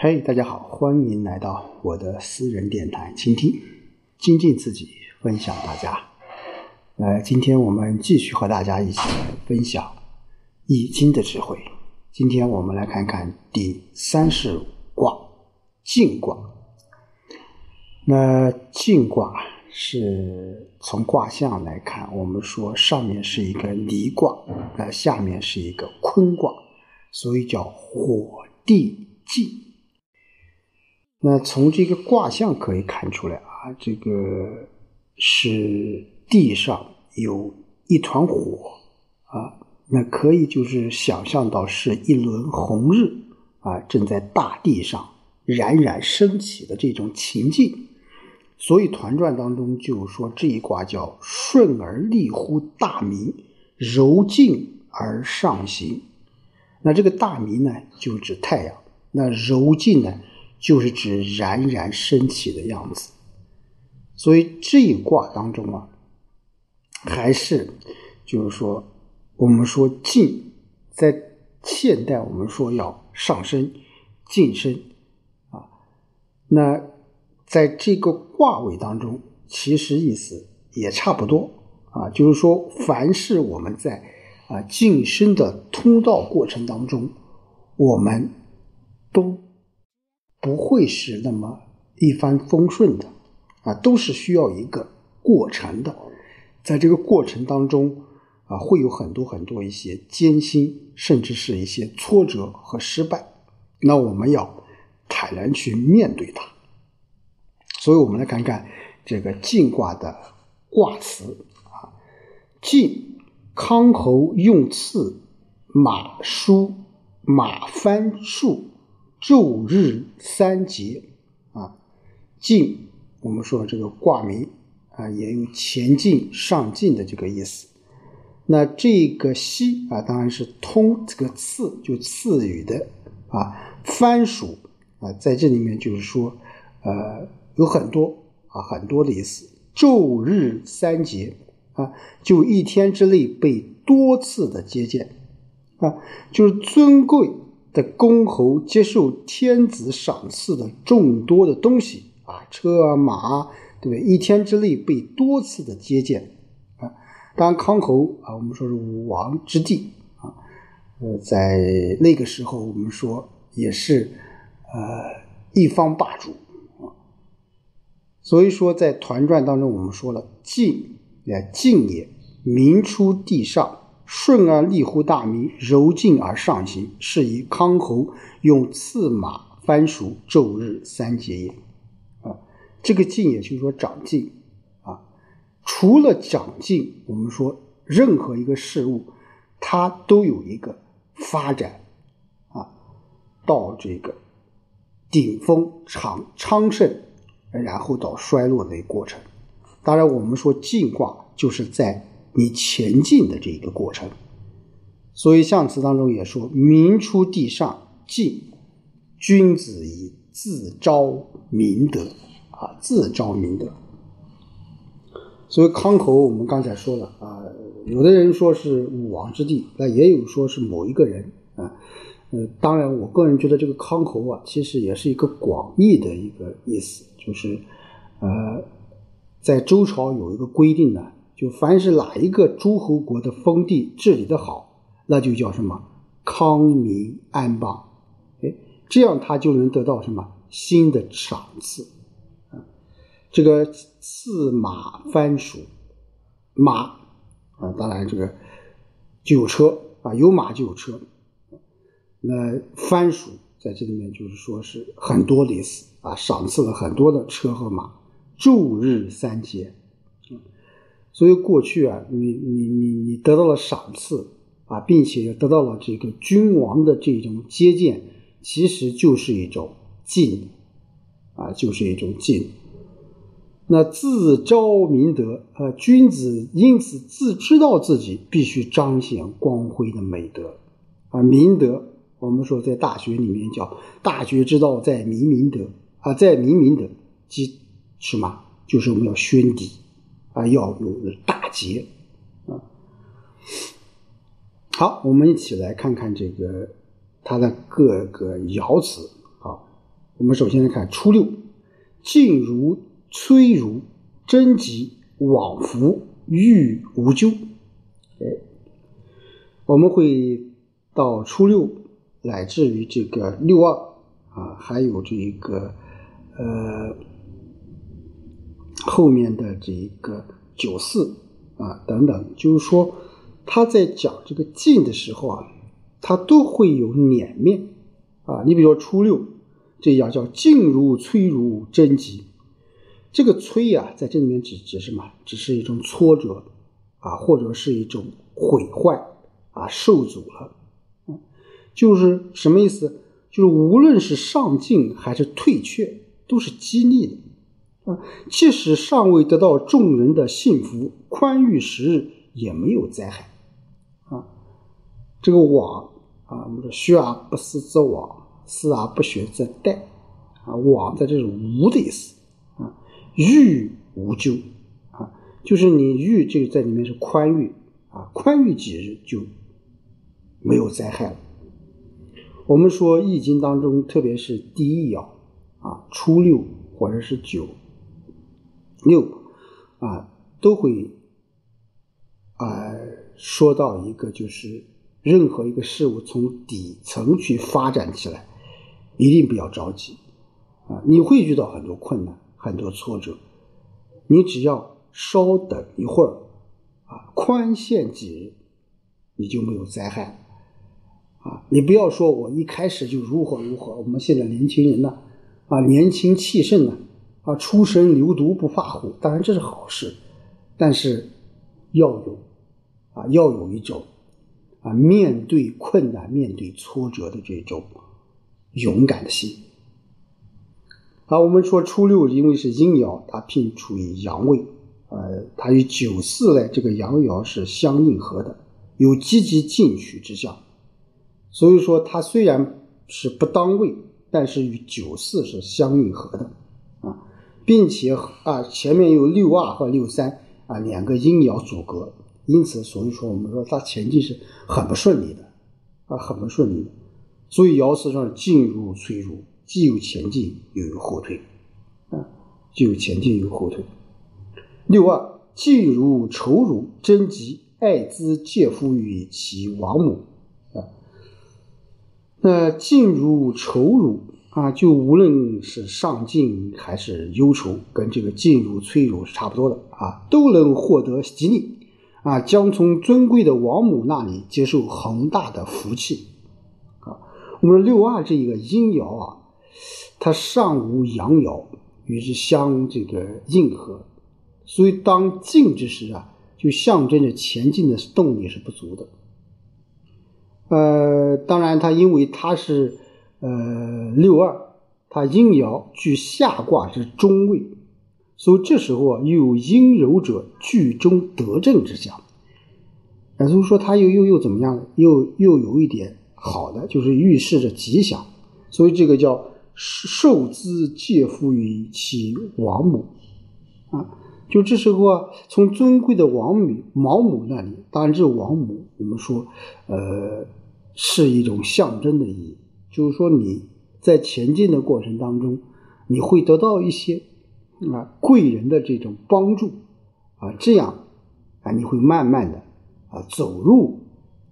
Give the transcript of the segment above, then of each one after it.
嘿，大家好，欢迎来到我的私人电台，倾听、精进自己，分享大家。呃，今天我们继续和大家一起分享《易经》的智慧。今天我们来看看第三十卦晋卦。那晋卦是从卦象来看，我们说上面是一个离卦，那下面是一个坤卦，所以叫火地晋。那从这个卦象可以看出来啊，这个是地上有一团火啊，那可以就是想象到是一轮红日啊，正在大地上冉冉升起的这种情境。所以团传当中就说这一卦叫顺而立乎大明，柔静而上行。那这个大明呢，就指太阳；那柔静呢？就是指冉冉升起的样子，所以这一卦当中啊，还是就是说，我们说进，在现代我们说要上升、晋升啊，那在这个卦位当中，其实意思也差不多啊，就是说，凡是我们在啊晋升的通道过程当中，我们都。不会是那么一帆风顺的啊，都是需要一个过程的。在这个过程当中啊，会有很多很多一些艰辛，甚至是一些挫折和失败。那我们要坦然去面对它。所以，我们来看看这个晋卦的卦辞啊：晋，康侯用次，马叔，马翻数。昼日三节啊，进我们说这个卦名啊，也有前进、上进的这个意思。那这个西啊，当然是通这个赐，就赐予的啊。番薯啊，在这里面就是说，呃，有很多啊，很多的意思。昼日三节啊，就一天之内被多次的接见啊，就是尊贵。的公侯接受天子赏赐的众多的东西啊，车啊马，对不对？一天之内被多次的接见啊。当然，康侯啊，我们说是武王之地啊，呃，在那个时候，我们说也是呃一方霸主啊。所以说，在团传当中，我们说了晋，也晋也，民出地上。顺而利乎大明，柔静而上行，是以康侯用赐马番薯昼日三节也。啊，这个进也就是说长进啊。除了长进，我们说任何一个事物，它都有一个发展啊，到这个顶峰昌昌盛，然后到衰落的一个过程。当然，我们说进卦就是在。你前进的这一个过程，所以象辞当中也说：“民出地上，进君子以自昭明德啊，自昭明德。”所以康侯，我们刚才说了啊，有的人说是武王之地，那也有说是某一个人啊。呃，当然，我个人觉得这个康侯啊，其实也是一个广义的一个意思，就是呃，在周朝有一个规定呢。就凡是哪一个诸侯国的封地治理的好，那就叫什么康民安邦，哎，这样他就能得到什么新的赏赐啊？这个赐马番薯，马啊，当然这个就有车啊，有马就有车。那番薯在这里面就是说是很多的意思啊，赏赐了很多的车和马，昼日三节。所以过去啊，你你你你得到了赏赐啊，并且得到了这个君王的这种接见，其实就是一种敬啊，就是一种敬。那自昭明德啊，君子因此自知道自己必须彰显光辉的美德啊，明德。我们说在大学里面叫大学之道在明明德啊，在明明德，即什么？就是我们要宣底。啊，要有大节啊！好，我们一起来看看这个它的各个爻辞啊。我们首先来看初六，静如崔如，贞吉，往复，欲无咎。哎，我们会到初六，乃至于这个六二啊，还有这个呃后面的这一个九四啊等等，就是说他在讲这个进的时候啊，他都会有脸面啊。你比如说初六这样叫静如崔如贞吉，这个崔呀，在这里面指指什么？只是一种挫折啊，或者是一种毁坏啊，受阻了。就是什么意思？就是无论是上进还是退却，都是激励的啊。即使尚未得到众人的信服，宽裕时日也没有灾害啊。这个往啊，我们说学而不思则罔，思而不学则殆啊。往在这是无的意思啊，欲无咎啊，就是你欲这个在里面是宽裕啊，宽裕几日就没有灾害了。我们说《易经》当中，特别是第一爻啊，初六或者是九六啊，都会啊说到一个，就是任何一个事物从底层去发展起来，一定不要着急啊！你会遇到很多困难、很多挫折，你只要稍等一会儿啊，宽限几日，你就没有灾害。啊，你不要说我一开始就如何如何。我们现在年轻人呢，啊，年轻气盛呢，啊，初生牛犊不怕虎，当然这是好事，但是要有，啊，要有一种，啊，面对困难、面对挫折的这种勇敢的心。好，我们说初六因为是阴爻，它并处于阳位，呃，它与九四呢这个阳爻是相应合的，有积极进取之象。所以说，它虽然是不当位，但是与九四是相应合的啊，并且啊前面有六二和六三啊两个阴爻阻隔，因此所以说我们说它前进是很不顺利的啊，很不顺利的。所以爻辞上进入催入，既有前进又有后退啊，既有前进又有后退。六二进如仇如贞吉，爱之介乎于其王母。啊那进如愁如啊，就无论是上进还是忧愁，跟这个进如催如是差不多的啊，都能获得吉利啊，将从尊贵的王母那里接受宏大的福气啊。我们六二这一个阴爻啊，它上无阳爻与之相这个应和，所以当静之时啊，就象征着前进的动力是不足的。呃，当然，它因为它是呃六二，它阴爻居下卦之中位，所以这时候啊，又有阴柔者居中得正之象。也就是说，它又又又怎么样呢？又又有一点好的，就是预示着吉祥。所以这个叫受资介乎于其王母啊，就这时候啊，从尊贵的王母毛母那里，当然这王母，我们说呃。是一种象征的意义，就是说你在前进的过程当中，你会得到一些啊贵人的这种帮助啊，这样啊你会慢慢的啊走入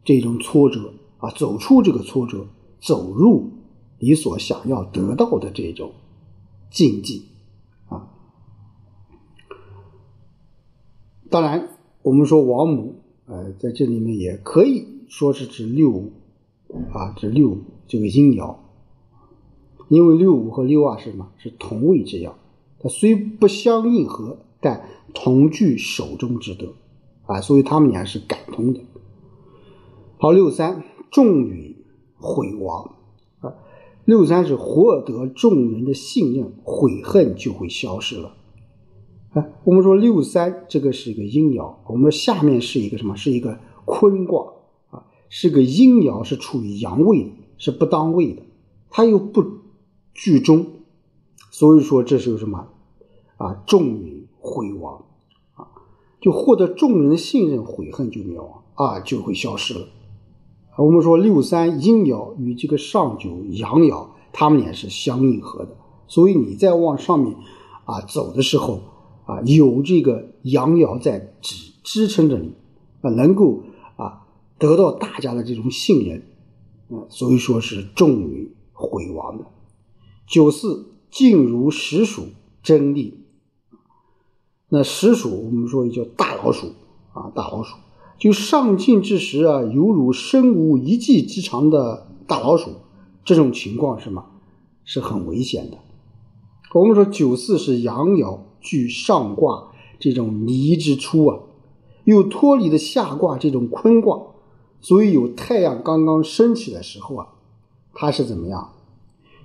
这种挫折啊，走出这个挫折，走入你所想要得到的这种境界啊。当然，我们说王母呃在这里面也可以说是指六五。啊，指六五这个阴爻，因为六五和六二是什么？是同位之爻，它虽不相应合，但同具手中之德啊，所以他们俩是感通的。好，六三众与毁亡啊，六三是获得众人的信任，悔恨就会消失了。啊，我们说六三这个是一个阴爻，我们下面是一个什么？是一个坤卦啊。是个阴爻，是处于阳位，是不当位的，它又不居中，所以说这是什么啊？众人毁亡啊，就获得众人的信任，悔恨就灭亡啊，就会消失了。我们说六三阴爻与这个上九阳爻他们也是相应合的。所以你在往上面啊走的时候啊，有这个阳爻在支支撑着你啊，能够啊得到大家的这种信任啊，所以说是重于毁亡的。九四静如实属真利，那实属我们说叫大老鼠啊，大老鼠就上进之时啊，犹如身无一技之长的大老鼠，这种情况是吗？是很危险的。我们说九四是阳爻居上卦这种离之初啊，又脱离了下卦这种坤卦，所以有太阳刚刚升起的时候啊，它是怎么样？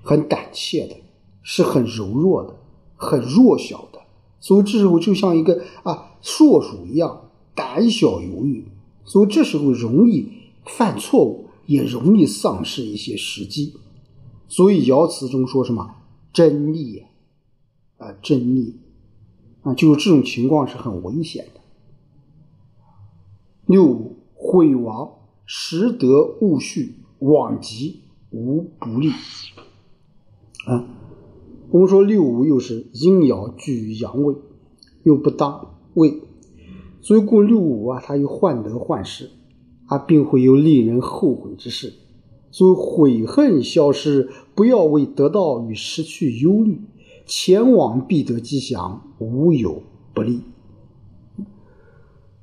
很胆怯的，是很柔弱的，很弱小的，所以这时候就像一个啊硕鼠一样胆小犹豫，所以这时候容易犯错误，也容易丧失一些时机。所以爻辞中说什么真逆啊，真逆啊，就是这种情况是很危险的。六五毁时得勿序，往极无不利。啊，我们说六五又是阴爻居于阳位，又不当位，所以故六五啊，它又患得患失，啊，并会有令人后悔之事。所以悔恨消失，不要为得到与失去忧虑，前往必得吉祥，无有不利。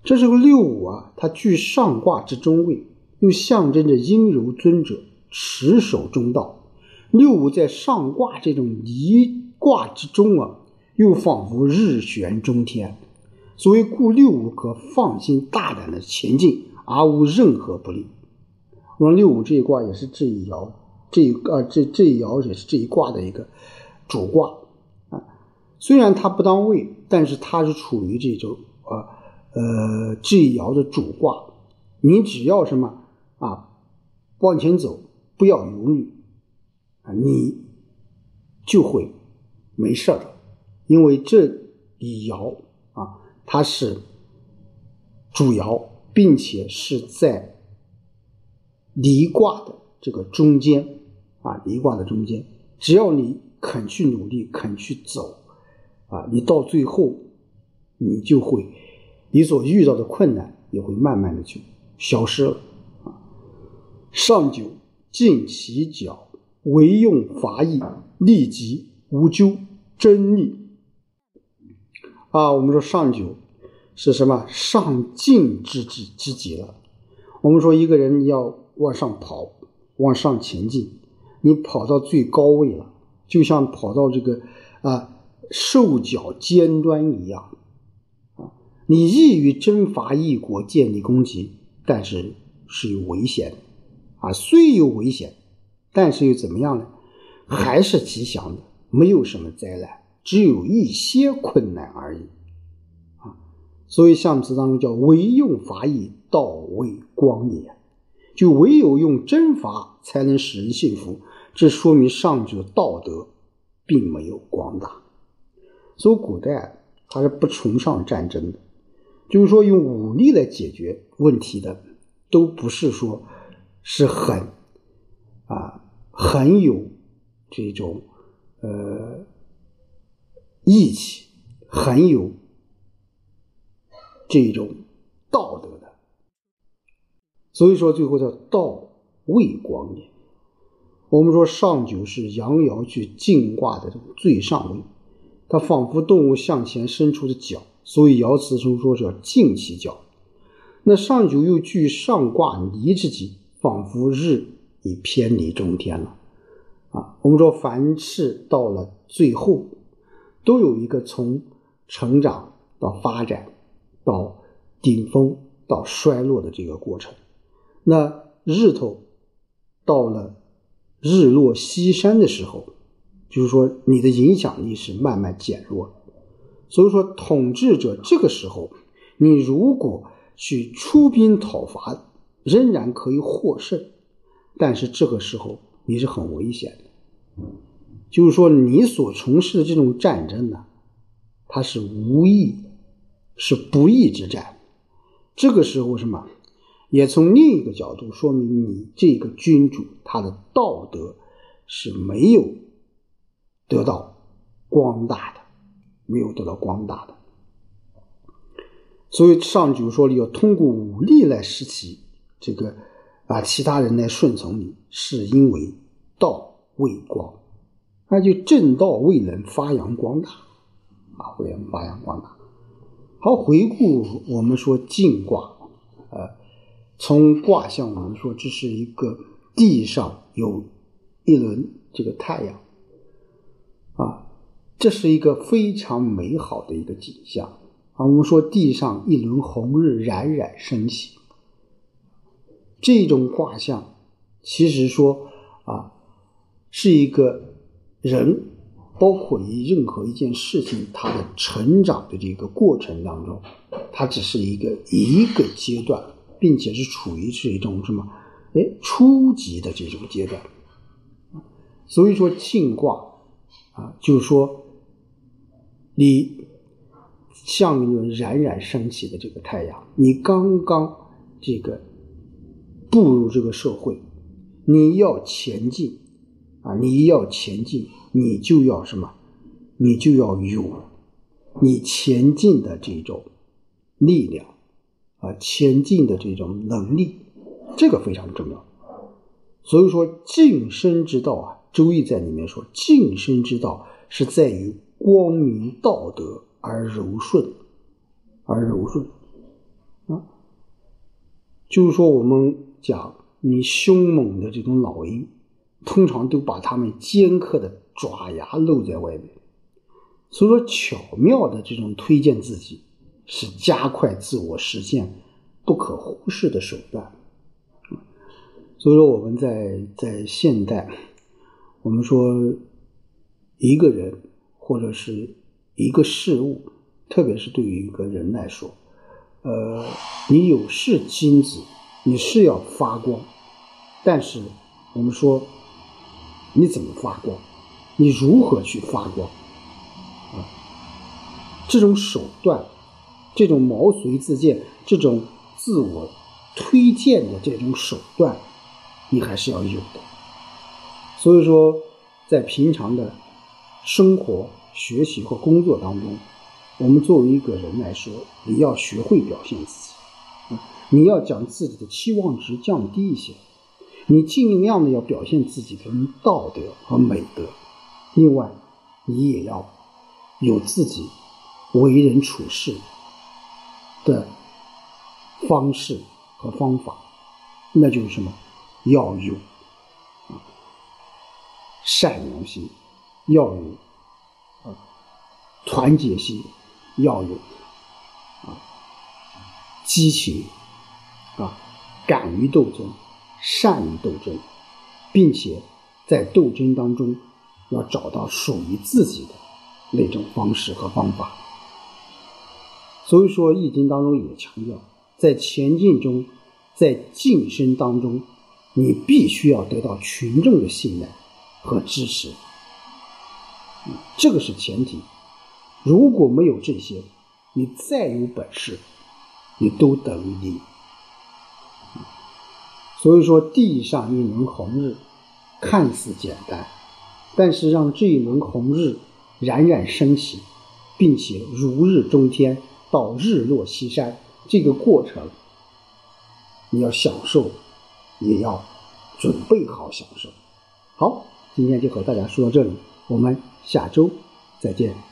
这是个六五啊，它居上卦之中位，又象征着阴柔尊者持守中道。六五在上卦这种离卦之中啊，又仿佛日悬中天，所以故六五可放心大胆的前进，而无任何不利。我说六五这一卦也是这一爻，这一啊这这一爻也是这一卦的一个主卦啊。虽然它不当位，但是它是处于这种啊呃这一爻的主卦。你只要什么啊往前走，不要犹豫。啊你就会没事的，因为这一爻啊，它是主爻，并且是在离卦的这个中间啊，离卦的中间，只要你肯去努力，肯去走啊，你到最后，你就会你所遇到的困难也会慢慢的就消失了。上九进其角。唯用伐役，立即无咎，真逆啊！我们说上九是什么？上进之之之极了。我们说一个人要往上跑，往上前进，你跑到最高位了，就像跑到这个啊兽脚尖端一样啊！你易于征伐异国，建立功绩，但是是有危险啊！虽有危险。但是又怎么样呢？还是吉祥的，没有什么灾难，只有一些困难而已，啊！所以象辞当中叫“唯用法以道为光也”，就唯有用真法才能使人幸福。这说明上者道德并没有光大。所以古代他是不崇尚战争的，就是说用武力来解决问题的，都不是说是很。啊，很有这种呃义气，很有这种道德的，所以说最后叫道未光也。我们说上九是阳爻去进卦的这种最上位，它仿佛动物向前伸出的脚，所以爻辞中说叫进其脚。那上九又据上卦离之极，仿佛日。已偏离中天了，啊，我们说凡事到了最后，都有一个从成长到发展，到顶峰到衰落的这个过程。那日头到了日落西山的时候，就是说你的影响力是慢慢减弱。所以说，统治者这个时候，你如果去出兵讨伐，仍然可以获胜。但是这个时候你是很危险的，就是说你所从事的这种战争呢，它是无义，是不义之战。这个时候什么，也从另一个角度说明你这个君主他的道德是没有得到光大的，没有得到光大的。所以上九说里要通过武力来使其这个啊其他人来顺从你，是因为道未光，那就正道未能发扬光大。啊，未能发扬光大。好，回顾我们说静卦，呃，从卦象我们说这是一个地上有一轮这个太阳。啊，这是一个非常美好的一个景象。啊，我们说地上一轮红日冉冉升起，这种卦象，其实说啊，是一个人，包括一任何一件事情，它的成长的这个过程当中，它只是一个一个阶段，并且是处于是一种什么？哎，初级的这种阶段。所以说庆卦啊，就是说你。像一轮冉冉升起的这个太阳，你刚刚这个步入这个社会，你要前进啊！你要前进，你就要什么？你就要有你前进的这种力量啊，前进的这种能力，这个非常重要。所以说，晋升之道啊，《周易》在里面说，晋升之道是在于光明道德。而柔顺，而柔顺，啊，就是说，我们讲你凶猛的这种老鹰，通常都把它们尖刻的爪牙露在外面。所以说，巧妙的这种推荐自己，是加快自我实现不可忽视的手段。所以说，我们在在现代，我们说一个人或者是。一个事物，特别是对于一个人来说，呃，你有是金子，你是要发光，但是我们说，你怎么发光？你如何去发光？啊，这种手段，这种毛遂自荐，这种自我推荐的这种手段，你还是要有的。所以说，在平常的生活。学习和工作当中，我们作为一个人来说，你要学会表现自己，你要将自己的期望值降低一些，你尽量的要表现自己的道德和美德。另外，你也要有自己为人处事的方式和方法，那就是什么？要有善良心，要有。团结心要有啊，激情啊，敢于斗争，善于斗争，并且在斗争当中要找到属于自己的那种方式和方法。所以说，《易经》当中也强调，在前进中，在晋升当中，你必须要得到群众的信赖和支持，这个是前提。如果没有这些，你再有本事，你都等于零。所以说，地上一轮红日，看似简单，但是让这一轮红日冉冉升起，并且如日中天到日落西山，这个过程，你要享受，也要准备好享受。好，今天就和大家说到这里，我们下周再见。